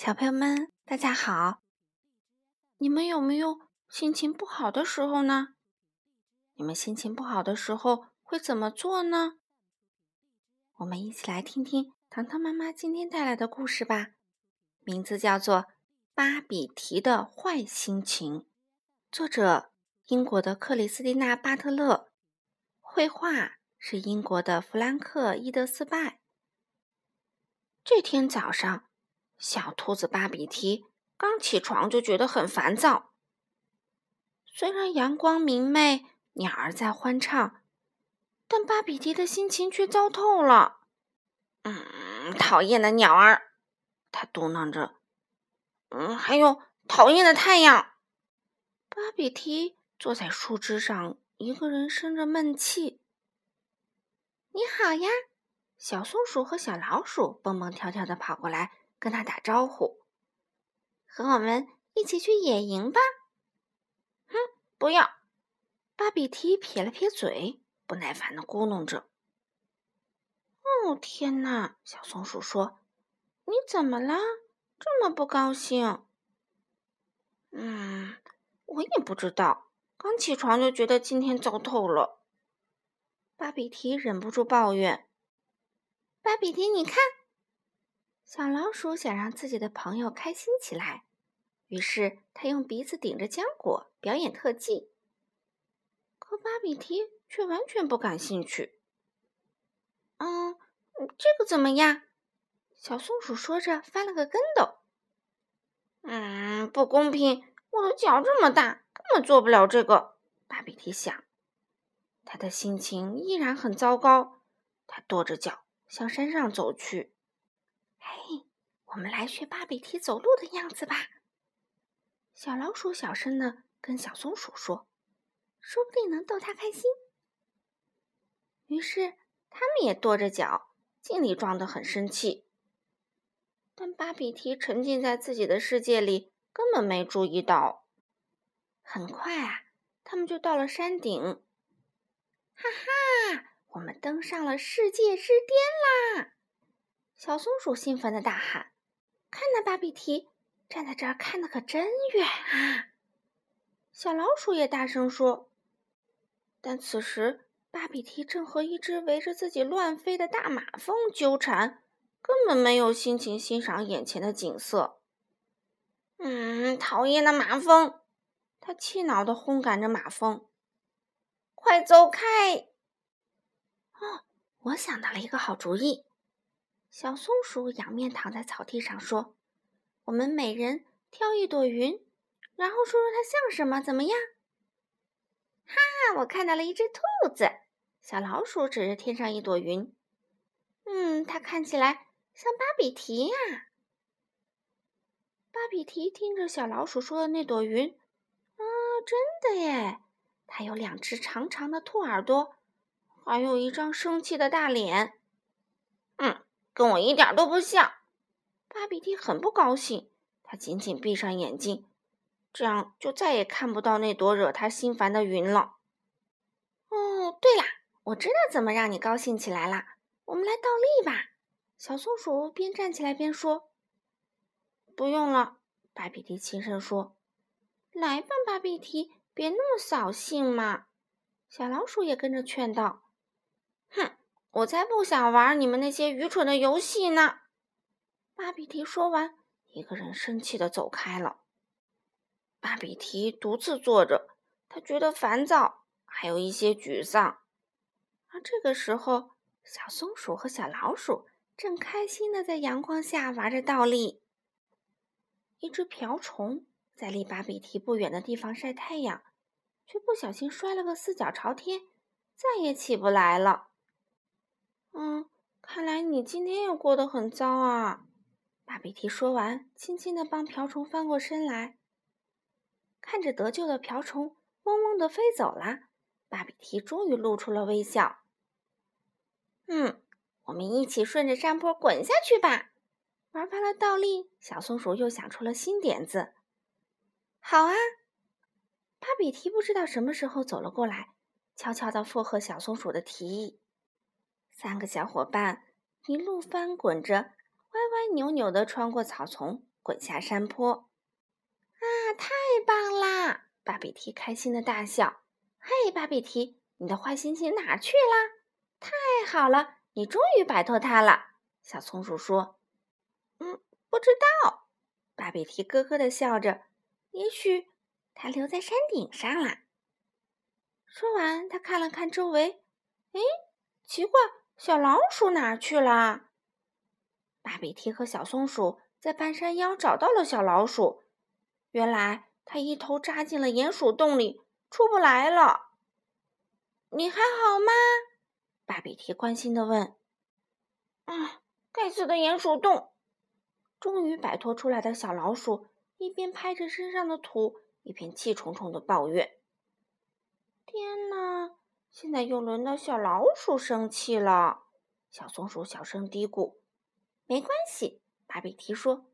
小朋友们，大家好！你们有没有心情不好的时候呢？你们心情不好的时候会怎么做呢？我们一起来听听糖糖妈妈今天带来的故事吧。名字叫做《巴比提的坏心情》，作者英国的克里斯蒂娜·巴特勒，绘画是英国的弗兰克·伊德斯拜。这天早上。小兔子巴比提刚起床就觉得很烦躁。虽然阳光明媚，鸟儿在欢唱，但巴比提的心情却糟透了。嗯，讨厌的鸟儿，他嘟囔着。嗯，还有讨厌的太阳。巴比提坐在树枝上，一个人生着闷气。你好呀，小松鼠和小老鼠蹦蹦跳跳的跑过来。跟他打招呼，和我们一起去野营吧。哼，不要！巴比提撇了撇嘴，不耐烦的咕哝着。哦，天哪！小松鼠说：“你怎么了？这么不高兴？”嗯，我也不知道。刚起床就觉得今天糟透了。芭比提忍不住抱怨：“芭比提，你看。”小老鼠想让自己的朋友开心起来，于是它用鼻子顶着浆果表演特技。可巴比提却完全不感兴趣。嗯，这个怎么样？小松鼠说着翻了个跟斗。嗯，不公平！我的脚这么大，根本做不了这个。巴比提想，他的心情依然很糟糕。他跺着脚向山上走去。我们来学巴比提走路的样子吧。小老鼠小声的跟小松鼠说：“说不定能逗它开心。”于是，他们也跺着脚，尽力装得很生气。但巴比提沉浸在自己的世界里，根本没注意到。很快啊，他们就到了山顶。哈哈，我们登上了世界之巅啦！小松鼠兴奋的大喊：“看那巴比提站在这儿看的可真远啊！”小老鼠也大声说。但此时，巴比提正和一只围着自己乱飞的大马蜂纠缠，根本没有心情欣赏眼前的景色。嗯，讨厌的马蜂！他气恼的轰赶着马蜂：“快走开！”哦，我想到了一个好主意。小松鼠仰面躺在草地上说：“我们每人挑一朵云，然后说说它像什么，怎么样？”哈，我看到了一只兔子。小老鼠指着天上一朵云：“嗯，它看起来像巴比提呀。”巴比提听着小老鼠说的那朵云：“啊，真的耶！它有两只长长的兔耳朵，还有一张生气的大脸。”跟我一点都不像，巴比蒂很不高兴。他紧紧闭上眼睛，这样就再也看不到那朵惹他心烦的云了。哦，对了，我知道怎么让你高兴起来了。我们来倒立吧。小松鼠边站起来边说：“不用了。”巴比蒂轻声说：“来吧，巴比提，别那么扫兴嘛。”小老鼠也跟着劝道：“哼。”我才不想玩你们那些愚蠢的游戏呢！巴比提说完，一个人生气的走开了。巴比提独自坐着，他觉得烦躁，还有一些沮丧。而这个时候，小松鼠和小老鼠正开心的在阳光下玩着倒立。一只瓢虫在离巴比提不远的地方晒太阳，却不小心摔了个四脚朝天，再也起不来了。嗯，看来你今天也过得很糟啊！巴比提说完，轻轻的帮瓢虫翻过身来，看着得救的瓢虫嗡嗡的飞走了，巴比提终于露出了微笑。嗯，我们一起顺着山坡滚下去吧！玩完了倒立，小松鼠又想出了新点子。好啊！巴比提不知道什么时候走了过来，悄悄的附和小松鼠的提议。三个小伙伴一路翻滚着，歪歪扭扭地穿过草丛，滚下山坡。啊，太棒啦！巴比提开心的大笑。嘿，巴比提，你的坏心情哪去啦？太好了，你终于摆脱它了。小松鼠说：“嗯，不知道。”巴比提咯咯的笑着。也许它留在山顶上了。说完，他看了看周围，哎，奇怪，小老鼠哪去了？巴比提和小松鼠在半山腰找到了小老鼠。原来，它一头扎进了鼹鼠洞里，出不来了。你还好吗？巴比提关心的问。啊，该死的鼹鼠洞！终于摆脱出来的小老鼠，一边拍着身上的土，一边气冲冲的抱怨：“天哪，现在又轮到小老鼠生气了。”小松鼠小声嘀咕：“没关系。”巴比提说：“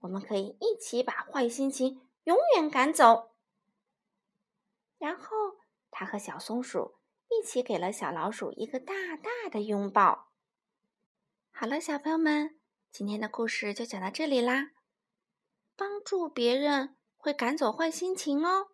我们可以一起把坏心情永远赶走。”然后，他和小松鼠。一起给了小老鼠一个大大的拥抱。好了，小朋友们，今天的故事就讲到这里啦。帮助别人会赶走坏心情哦。